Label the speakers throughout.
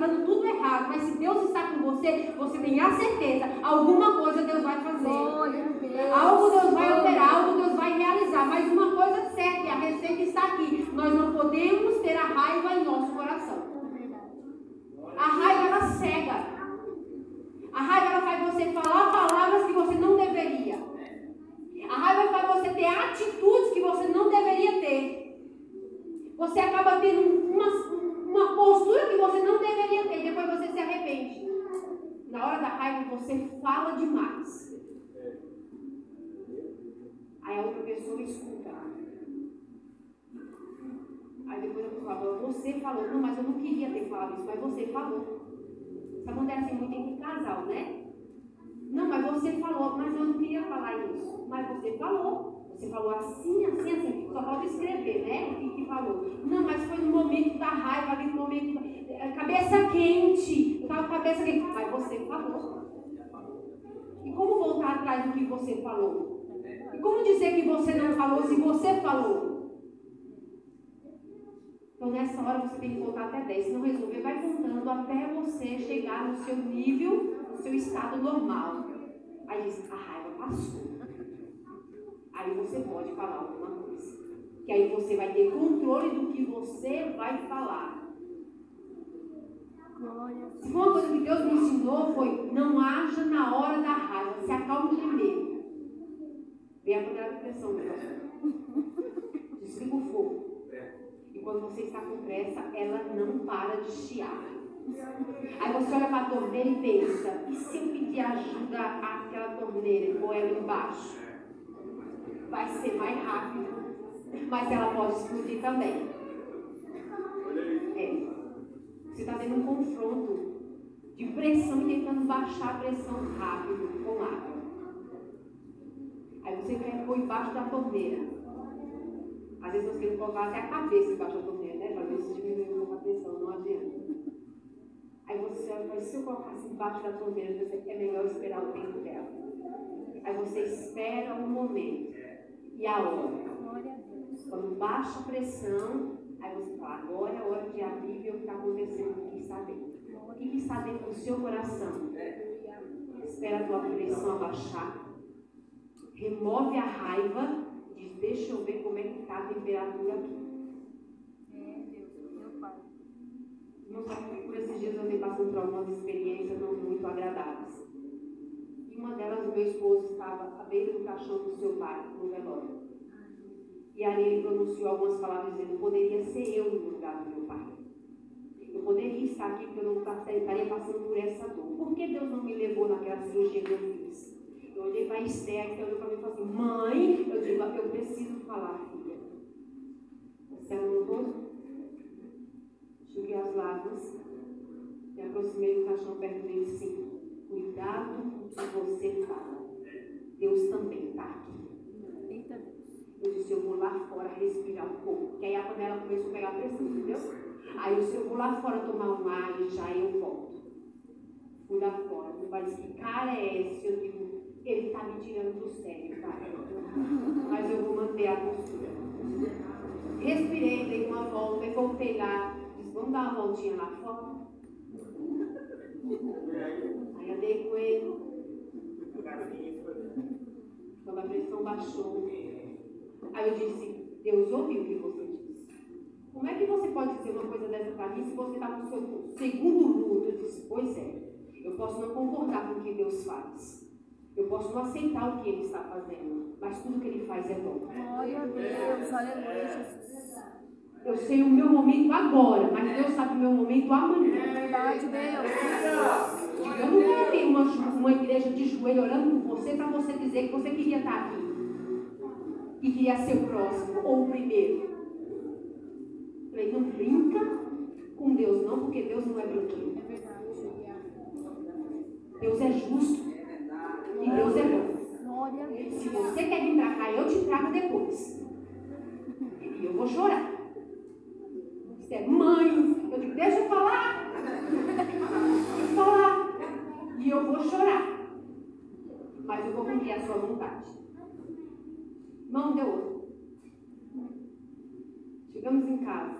Speaker 1: dando tudo errado, mas se Deus está com você, você tem a certeza, alguma coisa Deus vai fazer. Algo Deus vai operar, algo Deus vai realizar. Mas uma coisa certa, e a receita está aqui: nós não podemos ter a raiva em nosso coração. A raiva ela cega. A raiva ela faz você falar palavras que você não deveria. A raiva faz você ter atitudes que você não deveria ter. Você acaba tendo uma, uma postura que você não deveria ter. Depois você se arrepende. Na hora da raiva você fala demais. Aí a outra pessoa escuta. Aí depois a pessoa você falou, não, mas eu não queria ter falado isso, mas você falou. Isso acontece muito entre casal, né? Não, mas você falou, mas eu não queria falar isso. Mas você falou. Você falou assim, assim, assim. Só pode escrever, né? O que, que falou. Não, mas foi no momento da raiva, ali no momento. Da... Cabeça quente. Eu estava com a cabeça quente. Mas você falou. E como voltar atrás do que você falou? E como dizer que você não falou se você falou? Então, nessa hora, você tem que voltar até 10. Se não resolver, vai contando até você chegar no seu nível, no seu estado normal. Aí diz, a raiva passou. Aí você pode falar alguma coisa. Que aí você vai ter controle do que você vai falar. Se uma coisa que Deus me ensinou, foi não haja na hora da raiva. Se acalme primeiro. Vem a primeira depressão, meu Desliga o fogo quando você está com pressa, ela não para de chiar. Aí você olha para a torneira e pensa, e se eu pedir ajuda àquela torneira e pôr ela embaixo? Vai ser mais rápido, mas ela pode explodir também. É. Você está tendo um confronto de pressão e tentando baixar a pressão rápido com água. Aí você quer pôr embaixo da torneira. Às vezes nós queremos colocar até a cabeça embaixo da torneira, né? Para ver se diminui um pouco a pressão, não adianta. Aí você olha se eu colocasse embaixo da torneira, você é melhor esperar o tempo dela. Aí você espera um momento e a hora. Quando baixa a pressão, aí você fala, agora é a hora de abrir e ver o que está acontecendo, está dentro. O que está dentro do seu coração? Espera a tua pressão abaixar. Remove a raiva diz, deixa eu ver como é que está a temperatura aqui. Deus, meu pai. Não sabe, por esses dias eu andei passando por algumas experiências não muito agradáveis. E uma delas, meu esposo estava à beira do caixão do seu pai, no velório. E ali ele pronunciou algumas palavras dizendo, poderia ser eu no lugar do meu pai. Eu poderia estar aqui porque eu não estaria passando por essa dor. Por que Deus não me levou naquela cirurgia que eu fiz? Eu olhei para a Esther, que olhou para mim e falou assim, mãe, eu digo, eu preciso falar, filha. Você amoroso? Enxuguei as lágrimas, me aproximei do caixão perto dele e disse, cuidado com o que você fala. Deus também está aqui. Eu disse, eu vou lá fora respirar um pouco. Porque aí a panela começou a pegar pressão, entendeu? Aí eu disse, eu vou lá fora tomar um ar e já eu volto. Fui lá fora. Meu pai disse, que cara é esse? Eu digo, ele está me tirando do sério, pai. Mas eu vou manter a postura. Respirei, dei uma volta e voltei lá. Disse, vamos dar uma voltinha lá fora? Aí andei com ele. Baixou. Aí eu disse, Deus ouviu o que você disse. Como é que você pode dizer uma coisa dessa para mim se você está no seu segundo luto? Eu disse, pois é, eu posso não concordar com o que Deus faz. Eu posso não aceitar o que ele está fazendo, mas tudo que ele faz é bom.
Speaker 2: Glória a Deus, aleluia, Jesus.
Speaker 1: Eu sei o meu momento agora, mas Deus sabe o meu momento amanhã.
Speaker 2: Verdade, Deus.
Speaker 1: Eu não coloquei uma, uma igreja de joelho orando por você para você dizer que você queria estar aqui. E queria ser o próximo ou o primeiro. Falei, não brinca com Deus não, porque Deus não é brinquedo. É verdade. Deus é justo. E Deus é bom. Se você quer vir para cá, eu te trago depois. E eu vou chorar. Você é mãe. Eu digo, deixa eu falar. Deixa eu falar. E eu vou chorar. Mas eu vou cumprir a sua vontade. Mão deu outro. Chegamos em casa,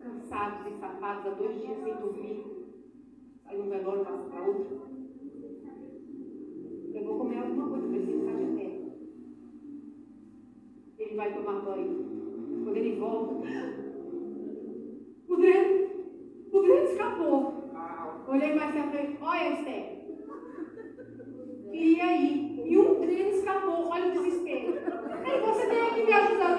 Speaker 1: cansados e safados, há dois dias sem dormir. passa para outra. Eu vou comer alguma coisa, preciso estar de pé. Ele vai tomar banho. Quando ele volta, o dreno, o dreno escapou. Olhei mais pra frente, olha, Esther. E aí? E um dreno escapou, olha o desespero. Aí você tem que me ajudar.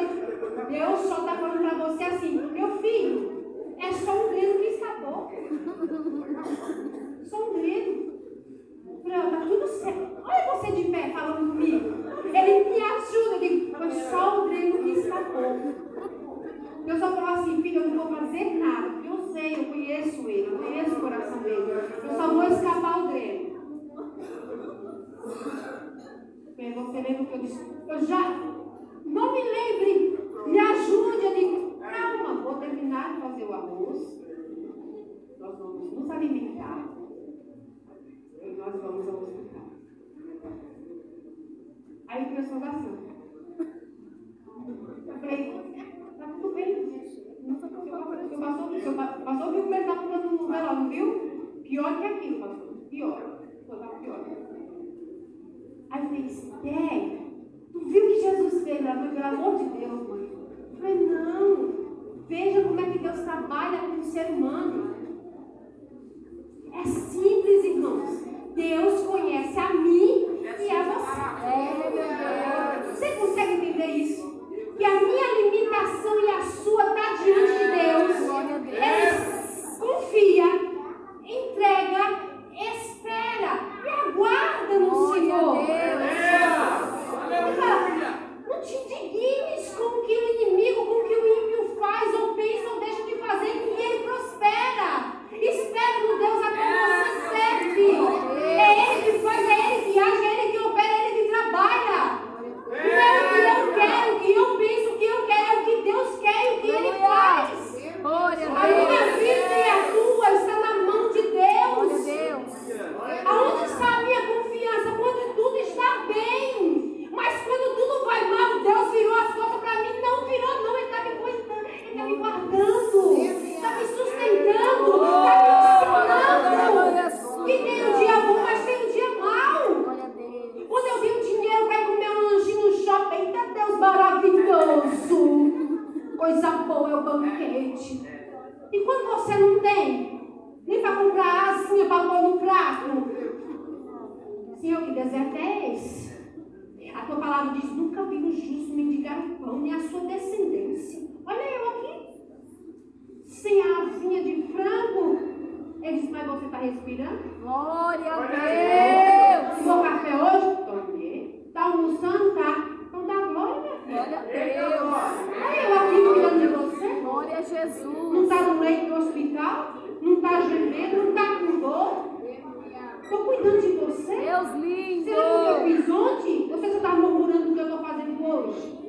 Speaker 1: Deus só está falando para você assim, meu filho, é só um dreno que escapou. Só um dreno. Fran, tá tudo certo. Olha você de pé falando comigo. Ele me ajuda. Eu digo, foi só um dreno que escapou. Deus só falou assim, filho, eu não vou fazer nada, porque eu sei, eu conheço ele, eu conheço o coração dele. Eu só vou escapar o dreno. Bem, você lembra o que eu disse? Eu já não me lembre, me ajude. Eu digo, calma, vou terminar de fazer o arroz. Nós vamos nos alimentar. E nós vamos ao hospital. Aí começou a oração. Eu falei, tá tudo bem. Não sei o que senhor passou viu como ele estava falando no velório, viu? Pior que aquilo, pastor. Pior. Estava pior. Aí eu falei, Esther, tu viu que Jesus fez lá, mãe? Pelo amor de Deus, mãe. Eu falei, não. Veja como é que Deus trabalha com o ser humano. É simples, irmãos. Deus conhece a mim e a você.
Speaker 2: É,
Speaker 1: Você consegue entender isso? Que a minha limitação e a sua está diante de Deus. Ele confia, entrega, espera e aguarda no
Speaker 2: Glória a
Speaker 1: Senhor.
Speaker 2: Deus.
Speaker 1: Ele fala, não te indignes com o que o inimigo, com o que o ímpio faz, ou pensa, ou deixa de fazer, que ele prospera. Espera no Deus a quem você serve. É Ele que faz, é Ele que age, é Ele que opera, é Ele que trabalha. Não é o que eu quero, o que eu penso, o que eu quero, é o que Deus quer e o que Ele faz.
Speaker 2: Glória
Speaker 1: A
Speaker 2: a
Speaker 1: minha
Speaker 2: Deus.
Speaker 1: vida e a tua está na mão de
Speaker 2: Glória a
Speaker 1: Deus.
Speaker 2: Deus.
Speaker 1: Aonde está a minha confiança? Quando tudo está bem. Mas quando tudo vai mal, Deus virou as costas para mim. Não virou, não. Ele está me cuidando. Ele está me guardando. Está me sustentando. Está me ensinando. Que tem um dia bom, mas tem um dia mau.
Speaker 2: Glória a Deus.
Speaker 1: Quando eu vi o dinheiro para ir comer um lanchinho no shopping, eita Deus maravilhoso. Coisa boa é o banquete. E quando você não tem, nem para comprar asinha para pôr no prato. Senhor, que deserto é esse? A tua palavra diz: nunca vi um justo mendigar o pão, nem a sua descendência. Olha eu aqui, sem a asinha de frango. Ele diz: mas você está respirando?
Speaker 2: Glória a Deus.
Speaker 1: Tomou café hoje? Tomei. Está almoçando? Tá. Então dá glória, minha filha.
Speaker 2: Glória a Deus.
Speaker 1: Olha eu aqui cuidando de você.
Speaker 2: Glória a
Speaker 1: Não
Speaker 2: Jesus.
Speaker 1: está no leito do hospital? Não está gemendo? Não está com dor? Estou cuidando de você.
Speaker 2: Deus lindo.
Speaker 1: Será que eu fiz ontem? Você só está murmurando do que eu estou fazendo hoje?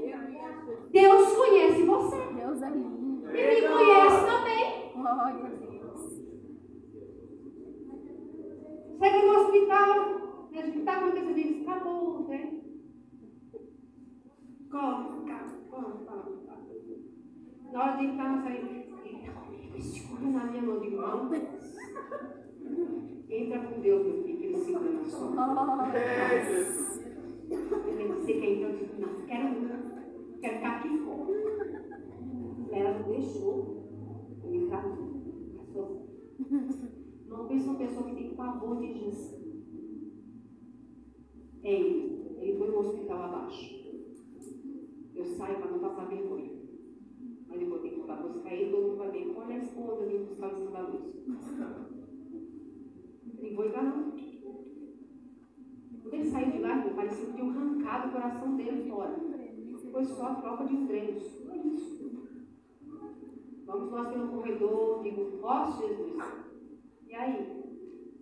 Speaker 1: Deus conhece você.
Speaker 2: Deus é lindo.
Speaker 1: E me conhece também.
Speaker 2: Glória a Deus.
Speaker 1: Chega no hospital, o que está acontecendo? Diz, acabou, né? Corre, corre, corre, corre. Na hora de entrar na saída, comigo, segura na minha mão de mão. Entra com Deus, meu filho, que ele segura na sua mão.
Speaker 2: Glória.
Speaker 1: Ele disse que então eu disse, não, quero não, quero ficar aqui fora. Ela não deixou eu entrar sozinha. Não pensa uma pessoa que pavor de Jesus. Ele. Ele foi no hospital abaixo. Eu saio para não passar vergonha. Mas depois tem que ir lá buscar ele, todo mundo vai ver. Olha a esposa vindo buscar em cima da luz. Nem vou entrar não. Quando ele saiu de lá, irmão, parecia que tinha arrancado o coração dele fora. Foi só a troca de treinos. Vamos nós pelo corredor, digo, ó Jesus. E aí?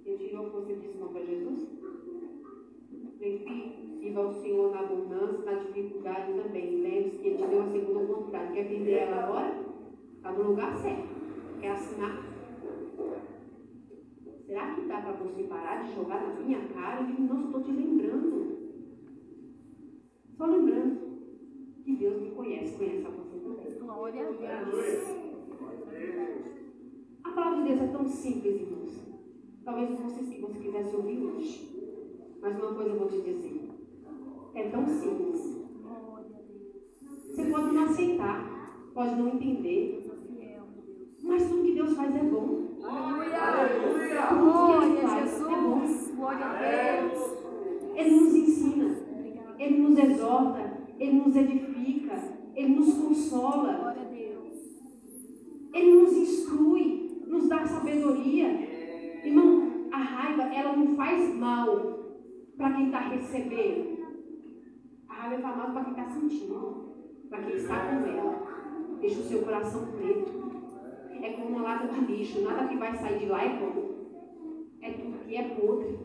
Speaker 1: Ele tirou você disse não para Jesus? Falei, filho, sirva ao Senhor na abundância, na dificuldade também. Lembre-se que Ele te deu a segunda oportunidade. Quer perder ela agora? Está no lugar certo. Quer assinar? Será que dá para você parar de jogar na minha cara? Eu digo, não, estou te lembrando. Só lembrando que Deus me conhece, conhece a você também.
Speaker 2: Glória a Deus.
Speaker 1: A palavra de Deus é tão simples, irmãos. Talvez isso que você quisesse ouvir hoje. Mas uma coisa eu vou te dizer. É tão simples. Você pode não aceitar, pode não entender. Mas tudo que Deus faz é bom.
Speaker 2: Aleluia!
Speaker 1: Tudo que Ele
Speaker 2: Glória a
Speaker 1: faz é!
Speaker 2: Glória a Deus!
Speaker 1: Ele nos ensina, Ele nos exorta, Ele nos edifica, Ele nos consola,
Speaker 2: Glória a Deus!
Speaker 1: Ele nos instrui, nos dá sabedoria. Irmão, a raiva, ela não faz mal para quem está recebendo. A raiva faz mal para quem está sentindo, para quem está com ela. Deixa o seu coração preto. É como uma lata de lixo, nada que vai sair de lá é bom. É tudo que é podre.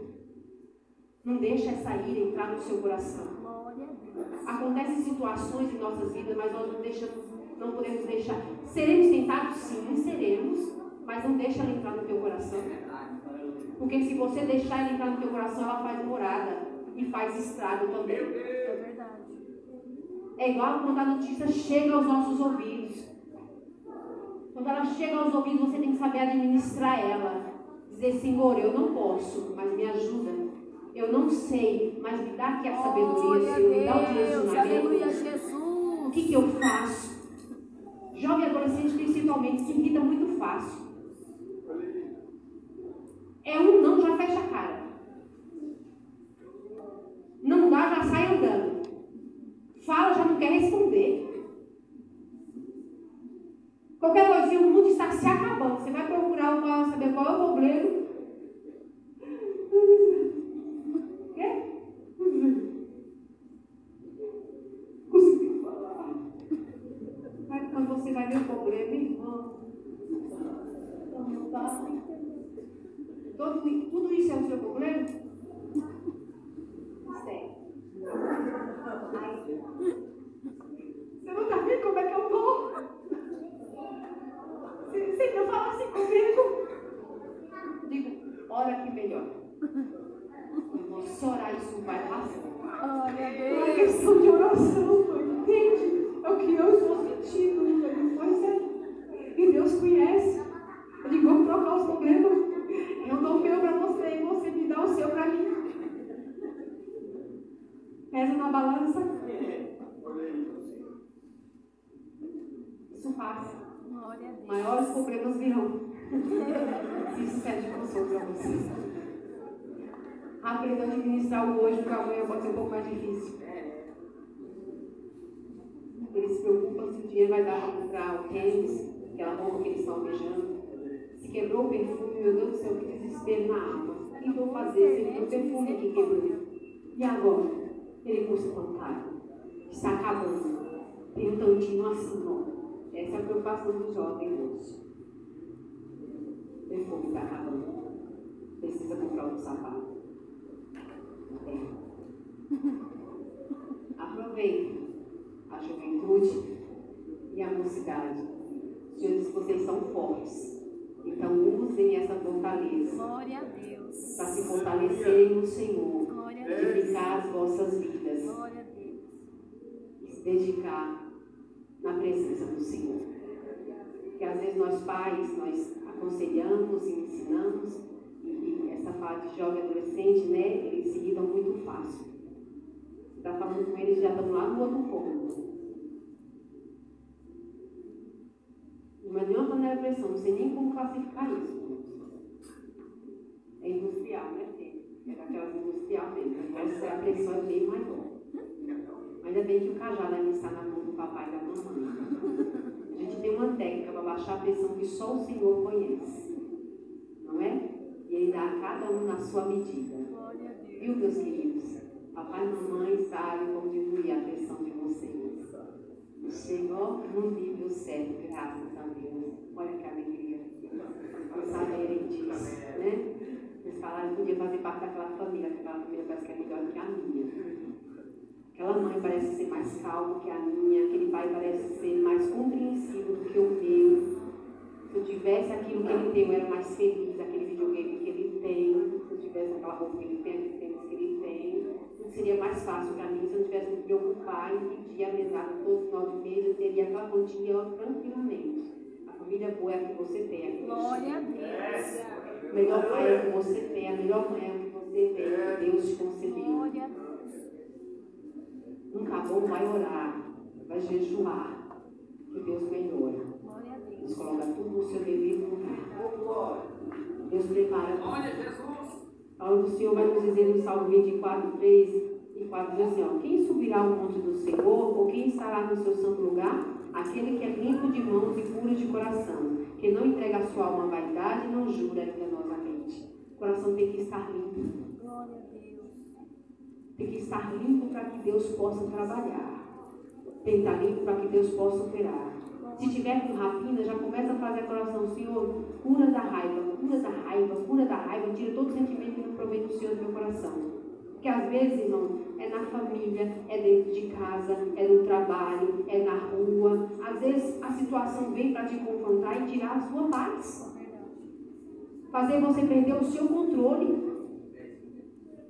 Speaker 1: Não deixa essa ira entrar no seu coração. Acontecem situações em nossas vidas, mas nós não, deixamos, não podemos deixar. Seremos tentados? Sim, seremos, mas não deixa ela entrar no teu coração. Porque se você deixar ela entrar no teu coração, ela faz morada e faz estrago também.
Speaker 2: É verdade.
Speaker 1: É igual quando a notícia chega aos nossos ouvidos. Quando ela chega aos ouvidos, você tem que saber administrar ela. Dizer, Senhor, eu não posso, mas me ajuda. Eu não sei, mas me dá aqui a sabedoria, Senhor, me dá o direcionamento. O
Speaker 2: Jesus!
Speaker 1: que, que eu faço? Jovem adolescente, principalmente, se irrita muito fácil. É um não, já fecha a cara. Não dá, já sai andando. Fala, já não quer responder. Qualquer coisinha, o mundo está se acabando. Você vai procurar uma, saber qual é o problema. Quê? Consegui falar. Aí quando você vai ver o problema, irmão. Não tá. Todo, tudo isso é o seu problema? Sério. Aí, Você não tá vendo como é que eu tô? Você, você ainda fala assim comigo? Digo, ora que melhor. Eu vou só orar, isso vai passar.
Speaker 2: Glória a
Speaker 1: É uma
Speaker 2: Deus!
Speaker 1: questão de oração, mãe. Entende? É o que eu estou sentindo. Ele Pois é. E Deus conhece. Ele vou trocar os problemas. Eu dou o meu para você e você me dá o seu para mim. Pesa na balança. Isso passa.
Speaker 2: Glória a Deus!
Speaker 1: Maiores problemas virão. Se isso serve de consolo para você. Aprenda a administrar o hoje, porque amanhã pode ser um pouco mais difícil. Eles se preocupam se o dinheiro vai dar para comprar o tênis, aquela roupa que eles estão almejando. Se quebrou o perfume, meu Deus do céu, que desespero na alma. O que vou fazer se o perfume que quebrou? E agora? Ele custa tão caro. Está acabando. Tem um tantinho assim, ó. Essa é a preocupação dos jovens hoje. O perfume está acabando. Precisa comprar outro sapato. É. Aproveite a juventude e a mocidade. Senhor diz que vocês são fortes. Então usem essa fortaleza
Speaker 2: Glória a Deus!
Speaker 1: para se fortalecerem no Senhor,
Speaker 2: Glória a Deus!
Speaker 1: edificar as vossas vidas
Speaker 2: Glória a Deus!
Speaker 1: e se dedicar na presença do Senhor. Porque às vezes nós pais, nós aconselhamos e ensinamos, e, essa fase de jovem adolescente, né, eles se irritam muito fácil. Você está falando com eles, já estão lá no outro ponto. Não é nenhuma panela de pressão, não sei nem como classificar isso. É industrial, né, filho? É daquelas industrial mesmo. Essa a pressão é bem maior. Ainda bem que o cajado ainda está na do papai e da mamãe. A gente tem uma técnica para baixar a pressão que só o Senhor conhece. Não é? E Ele dá a cada um na sua medida. Viu, meus queridos? Papai e mamãe sabem como diminuir a pressão de vocês. O Senhor no nível certo, graças a Deus. Olha que alegria. Por saberem disso, né? Eles falaram que podia fazer parte daquela família, que aquela família parece que é melhor que a minha. Aquela mãe parece ser mais calma que a minha, aquele pai parece ser mais compreensivo do que o meu. Se eu tivesse aquilo que ele tem, eu era mais feliz, aquele videogame que ele tem. Se eu tivesse aquela roupa que ele tem, aquele tênis que ele tem, tudo seria mais fácil para mim se eu não tivesse que me preocupar em pedir a mesada todo final de mês, eu teria aquela quantia tranquilamente. A família boa é a que você tem, Deus
Speaker 2: Glória a. Deus!
Speaker 1: O melhor pai é o que você tem, a melhor mãe é o que você tem, que Deus te concedeu.
Speaker 2: Glória a Deus.
Speaker 1: Um caboclo vai orar, vai jejuar, que Deus melhora.
Speaker 2: Glória a Deus.
Speaker 1: Deus coloca tudo no seu devido lugar. Deus prepara.
Speaker 3: Olha, Jesus.
Speaker 1: A palavra do Senhor vai nos dizer no Salmo 24, 3 e 4, diz assim, ó, quem subirá ao monte do Senhor, ou quem estará no seu santo lugar? Aquele que é limpo de mãos e puro de coração, que não entrega a sua alma à vaidade e não jura enganosamente. O coração tem que estar limpo.
Speaker 2: Glória a Deus.
Speaker 1: Tem que estar limpo para que Deus possa trabalhar. Limpo para que Deus possa operar. Se tiver com rapina, já começa a fazer a oração, Senhor, cura da raiva, cura da raiva, cura da raiva, tira todo sentimento que não provém do Senhor do meu coração. Porque às vezes, irmão, é na família, é dentro de casa, é no trabalho, é na rua. Às vezes a situação vem para te confrontar e tirar a sua paz. Fazer você perder o seu controle.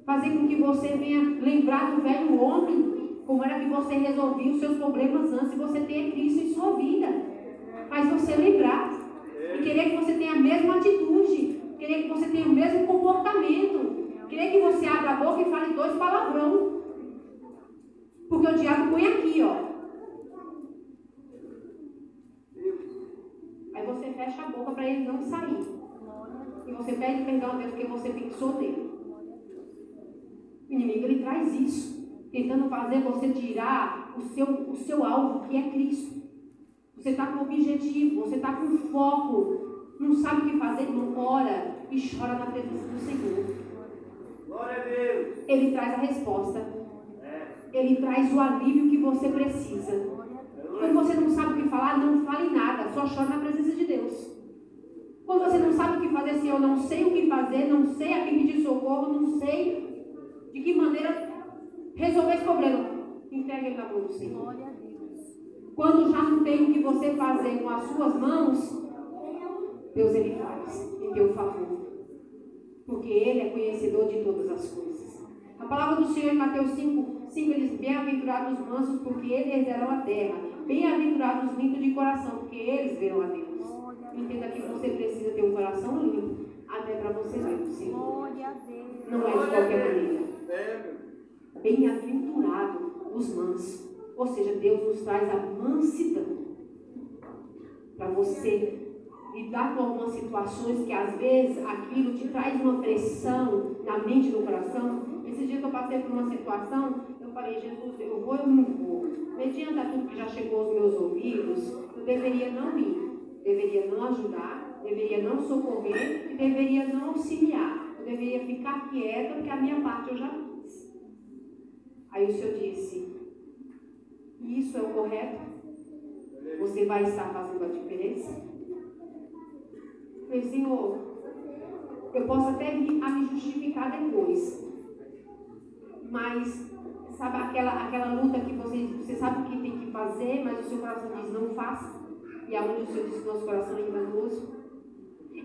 Speaker 1: Fazer com que você venha lembrar do velho homem, como era que você resolvia os seus problemas antes de você ter Cristo em sua vida. Faz você lembrar. E querer que você tenha a mesma atitude. Querer que você tenha o mesmo comportamento. Querer que você abra a boca e fale dois palavrão. Porque o diabo põe aqui, ó. Aí você fecha a boca para ele não sair. E você pede perdão a Deus porque você fixou nele. O inimigo ele traz isso, tentando fazer você tirar o seu, o seu alvo, que é Cristo. Você está com objetivo, você está com foco, não sabe o que fazer, não ora e chora na presença do Senhor.
Speaker 3: Glória a Deus.
Speaker 1: Ele traz a resposta,
Speaker 3: É.
Speaker 1: ele traz o alívio que você precisa. Quando você não sabe o que falar, não fale nada, só chore na presença de Deus. Quando você não sabe o que fazer, assim, eu não sei o que fazer, não sei a quem pedir socorro, não sei de que maneira resolver esse problema, entregue ele na mão do Senhor.
Speaker 2: Glória a Deus.
Speaker 1: Quando já não tem o que você fazer com as suas mãos, Deus ele faz em teu favor. Porque ele é conhecedor de todas as coisas. A palavra do Senhor em Mateus 5, 5 ele diz: Bem-aventurados os mansos, porque eles herdarão a terra. Bem-aventurados os limpos de coração, porque eles verão a Deus. Entenda que você precisa ter um coração limpo, até para você ver o Senhor.
Speaker 2: Glória a Deus.
Speaker 1: Não é de qualquer maneira. Bem-aventurado os mansos. Ou seja, Deus nos traz a mansidão para você lidar com algumas situações que às vezes aquilo te traz uma pressão na mente e no coração. Esse dia que eu passei por uma situação, eu falei, Jesus, eu vou ou não vou? Mediante a tudo que já chegou aos meus ouvidos, eu deveria não ir, deveria não ajudar, deveria não socorrer e deveria não auxiliar. Eu deveria ficar quieta, porque a minha parte eu já. Aí o Senhor disse, isso é o correto? Você vai estar fazendo a diferença? Eu falei, Senhor, eu posso até vir a me justificar depois. Mas, sabe aquela, aquela luta que você, você sabe o que tem que fazer, mas o seu coração diz não faça? E aonde o Senhor diz que nosso coração é enganoso?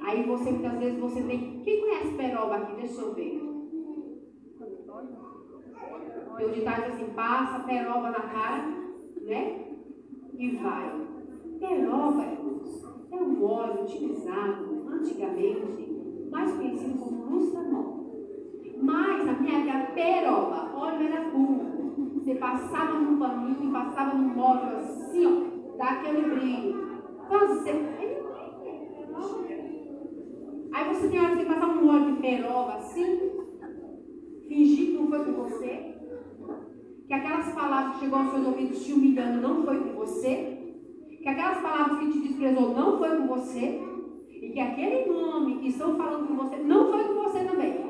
Speaker 1: Aí você, muitas vezes, você tem. Quem conhece peroba aqui? Deixa eu ver. Tem o ditado assim, passa peroba na cara, né? E vai. Peroba, irmãos, é um óleo utilizado antigamente, mais conhecido como lustranol. Mas na minha época, peroba, óleo era puro. Você passava num paninho, passava num móvel assim, ó, dá aquele brilho. Então, você... Aí você tem hora você passar um óleo de peroba assim, fingir que não foi com você, que aquelas palavras que chegou aos seus ouvidos te humilhando não foi com você, que aquelas palavras que te desprezou não foi com você, e que aquele nome que estão falando com você não foi com você também.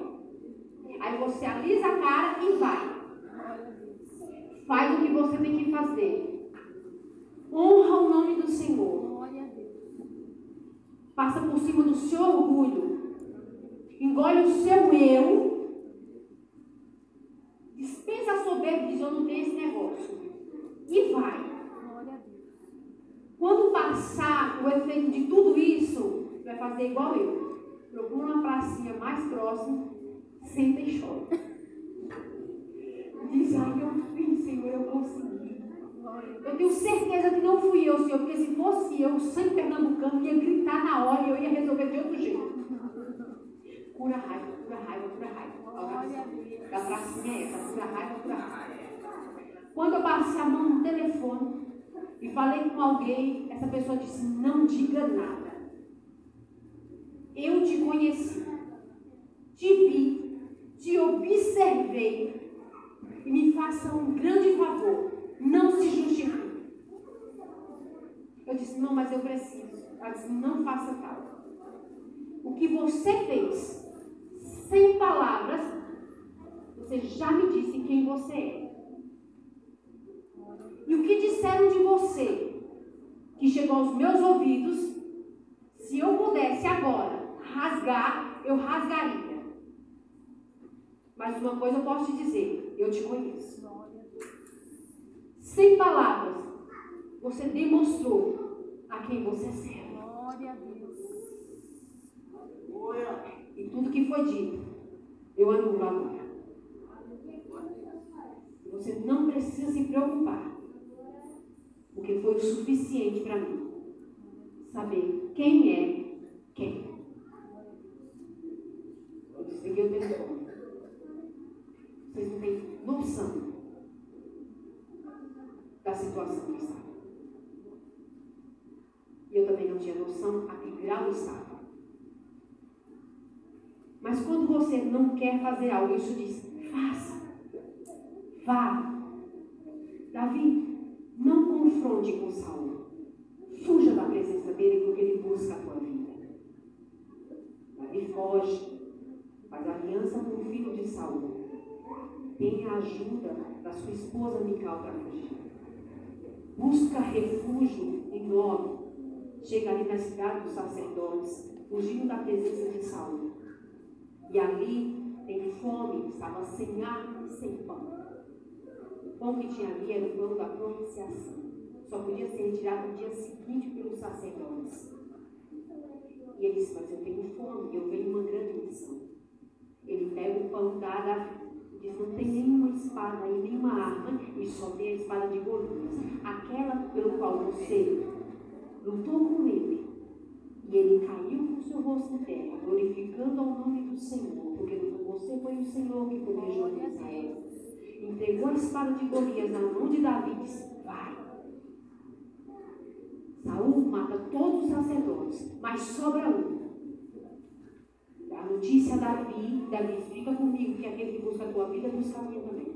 Speaker 1: Aí você alisa a cara e vai. Faz o que você tem que fazer. Honra o nome do Senhor. Passa por cima do seu orgulho. Engole o seu eu. Dispensa a soberba diz: Eu não tenho esse negócio. E vai. Quando passar o efeito de tudo isso, vai fazer igual eu. Procura uma pracinha mais próxima, senta e chora. Diz, ai, eu fiz, Senhor, eu consegui. Eu tenho certeza que não fui eu, Senhor, porque se fosse eu, o sangue pernambucano ia gritar na hora e eu ia resolver de outro jeito. Cura raiva, cura raiva, cura raiva. Da pracinha é essa, cura raiva, cura raiva. Quando eu passei a mão no telefone e falei com alguém, essa pessoa disse, não diga nada. Eu te conheci, te vi, te observei e me faça um grande favor, não se justifique. Eu disse, não, mas eu preciso. Ela disse, não faça tal. O que você fez, sem palavras, você já me disse quem você é. E o que disseram de você, que chegou aos meus ouvidos, se eu pudesse agora rasgar, eu rasgaria. Mas uma coisa eu posso te dizer, eu te conheço. Sem palavras, você demonstrou a quem você serve.
Speaker 2: Glória a Deus.
Speaker 1: E tudo que foi dito, eu anulo agora. Você não precisa se preocupar. Porque foi o suficiente para mim. Saber quem é quem. Eu o telefone. Vocês não têm noção da situação que estava. E eu também não tinha noção a que grau estava. Mas quando você não quer fazer algo, isso diz: faça. Vá. Davi, não confronte com Saul. Fuja da presença dele porque ele busca a tua vida. Davi foge, faz aliança com o filho de Saul. Tem a ajuda da sua esposa Mical para fugir. Busca refúgio em nome. Chega ali na cidade dos sacerdotes, fugindo da presença de Saul. E ali tem fome, estava sem arma e sem pão. O pão que tinha ali era o pão da propiciação. Só podia ser retirado no dia seguinte pelos sacerdotes. E ele disse, mas eu tenho fome, eu venho uma grande missão. Ele pega o pão, dá a Davi. Diz, não tem nenhuma espada e nenhuma arma, e só tem a espada de Golias. Aquela pelo qual você lutou com ele. E ele caiu com seu rosto em terra, glorificando ao nome do Senhor, porque você foi o Senhor que planejou Israel. Entregou a espada de Golias na mão de Davi e disse: Vai. Saul mata todos os sacerdotes, mas sobra um. A notícia a Davi, Davi fica comigo, que aquele que busca a tua vida busca a minha também.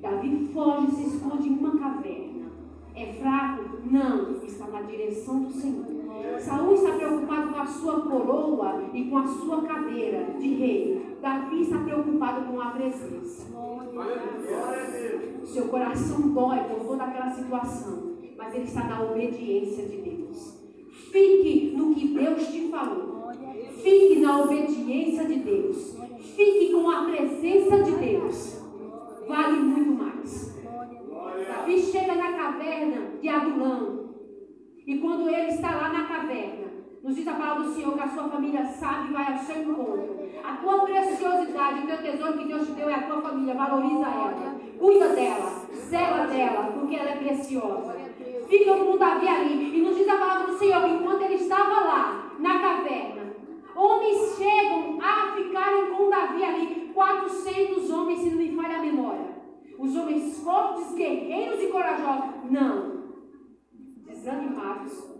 Speaker 1: Davi foge, se esconde em uma caverna. É fraco? Não, está na direção do Senhor. Saul está preocupado com a sua coroa e com a sua cadeira de rei. Davi está preocupado com a presença. Seu coração dói por toda aquela situação, mas ele está na obediência de Deus. Fique no que Deus te falou. Fique na obediência de Deus. Fique com a presença de Deus. Vale muito mais. Davi chega na caverna de Adulão. E quando ele está lá na caverna, nos diz a palavra do Senhor que a sua família sabe e vai ao seu encontro. A tua preciosidade, o teu tesouro que Deus te deu é a tua família. Valoriza ela. Cuida dela. Zela dela, porque ela é preciosa. Fica com Davi ali. E nos diz a palavra do Senhor que enquanto ele estava lá, na caverna, homens chegam a ficarem com Davi ali. 400 homens, se não me falha a memória. Os homens fortes, guerreiros e corajosos. Não. Desanimados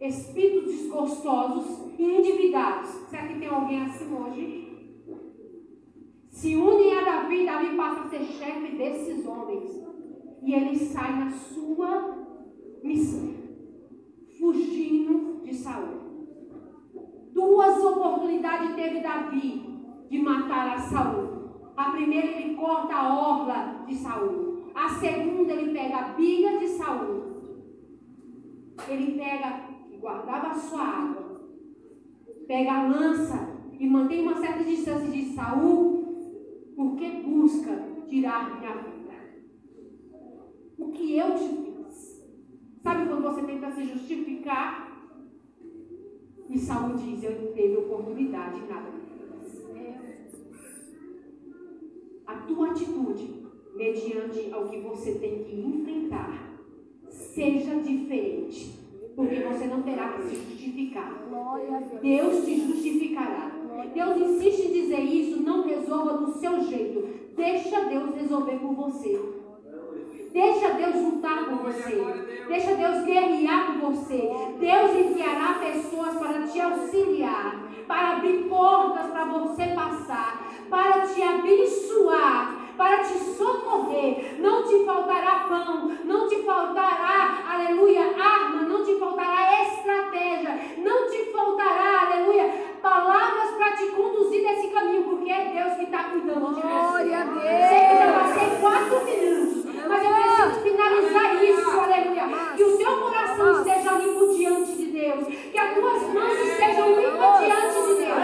Speaker 1: espíritos desgostosos e endividados. Será que tem alguém assim hoje? Se unem a Davi, Davi passa a ser chefe desses homens. E ele sai na sua missão, fugindo de Saul. Duas oportunidades teve Davi de matar a Saul. A primeira ele corta a orla de Saul. A segunda ele pega a biga de Saul. Ele pega guardava a sua água, pega a lança e mantém uma certa distância de Saul, porque busca tirar minha vida. O que eu te fiz? Sabe quando você tenta se justificar? E Saul diz, eu teve oportunidade e nada. A tua atitude, mediante ao que você tem que enfrentar, seja diferente porque você não terá que se justificar. Deus te justificará. forma, do seu jeito. Deixa Deus resolver por você. Deixa Deus lutar por você. Deixa Deus guerrear por você. Deus enviará pessoas para te auxiliar, para abrir portas para você passar, para te abençoar, para te socorrer. Não te faltará pão, não te faltará, aleluia, arma, não te faltará estratégia, não te faltará, aleluia, palavras para te conduzir nesse caminho, porque é Deus que está cuidando de você.
Speaker 2: Glória a Deus.
Speaker 1: Sei que já passei quatro minutos, mas eu preciso finalizar isso, aleluia. Que o teu coração esteja limpo diante de Deus, que as tuas mãos estejam limpas diante de Deus.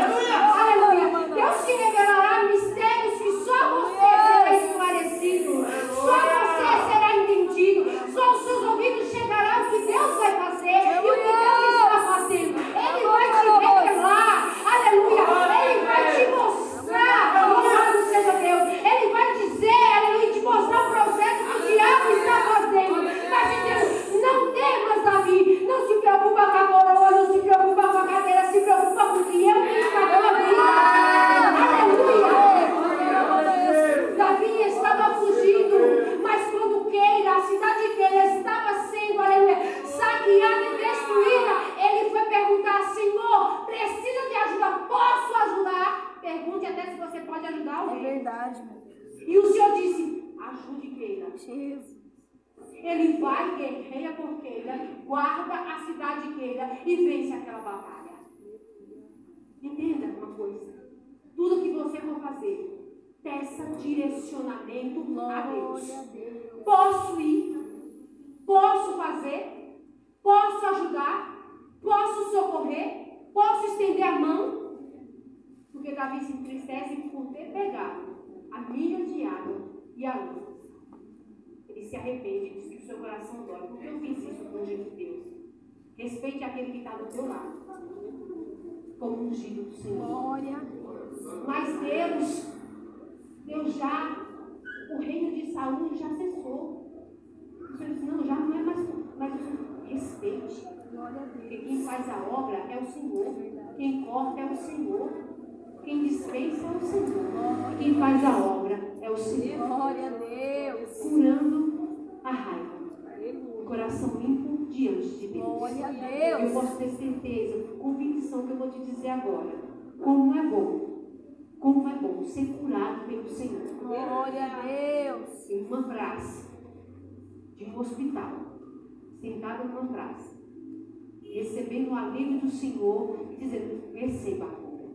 Speaker 1: Aleluia. Deus te revelará mistérios que só você será esclarecido, só você será entendido, só os seus ouvidos chegarão o que Deus vai fazer e o que Deus está fazendo. Ele vai te revelar, aleluia. Ele vai te mostrar, louvado seja Deus. Ele vai dizer, aleluia, te mostrar o processo que o diabo está fazendo. Vai te dizer, não temas, Davi, não se preocupa com a coroa, não se preocupa com a cadeira, se preocupa com o que eu tenho na tua vida. Aleluia. Davi estava fugindo, mas quando Keila, a cidade de Keila, estava sendo, aleluia, saqueada e destruída, ele foi perguntar, Senhor, precisa de ajuda, posso ajudar? Pergunte até se você pode ajudar
Speaker 2: É
Speaker 1: alguém.
Speaker 2: verdade, meu Deus.
Speaker 1: E o Senhor disse, ajude Keila.
Speaker 2: Jesus.
Speaker 1: Ele vai, guerreia por Keila, guarda a cidade de Keila e vence aquela batalha. Entenda uma coisa. Tudo que você for fazer, peça direcionamento a Deus.
Speaker 2: Glória a Deus.
Speaker 1: Posso ir? Posso fazer? Posso ajudar? Posso socorrer? Posso estender a mão? Porque Davi se entristece por ter pegado a milha de água e a luz. Ele se arrepende, diz que o seu coração dói. Por que eu fiz isso com o de Deus? Respeite aquele que está do teu lado, como ungido do Senhor.
Speaker 2: Glória a Deus.
Speaker 1: Mas Deus, Deus já, o reino de Saúl já cessou. O Senhor disse, não, já não é mais, mas o Senhor, respeite. Porque quem faz a obra é o Senhor. Quem corta é o Senhor. Quem dispensa é o Senhor. E quem faz a obra é o Senhor.
Speaker 2: Glória a Deus.
Speaker 1: Curando a raiva. O coração limpo diante de Deus.
Speaker 2: Glória a
Speaker 1: Eu
Speaker 2: Deus.
Speaker 1: posso ter certeza, convicção que eu vou te dizer agora. Como é bom. Como é bom ser curado pelo Senhor.
Speaker 2: Glória a Deus.
Speaker 1: Em uma praça de um hospital, sentada numa praça, recebendo o alívio do Senhor e dizendo: receba a cura.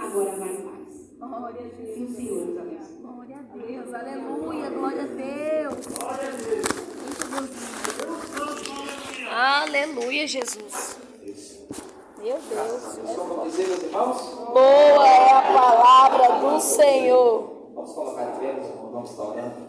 Speaker 1: Agora vai em paz.
Speaker 2: Glória a Deus.
Speaker 1: Senhor nos abençoe.
Speaker 2: Glória a Deus. Aleluia. Glória a Deus.
Speaker 4: Aleluia, Jesus. Meu Deus.
Speaker 5: Vamos dizer, meus irmãos?
Speaker 4: Boa é a palavra do Senhor.
Speaker 5: Vamos colocar de pé, vamos estar orando.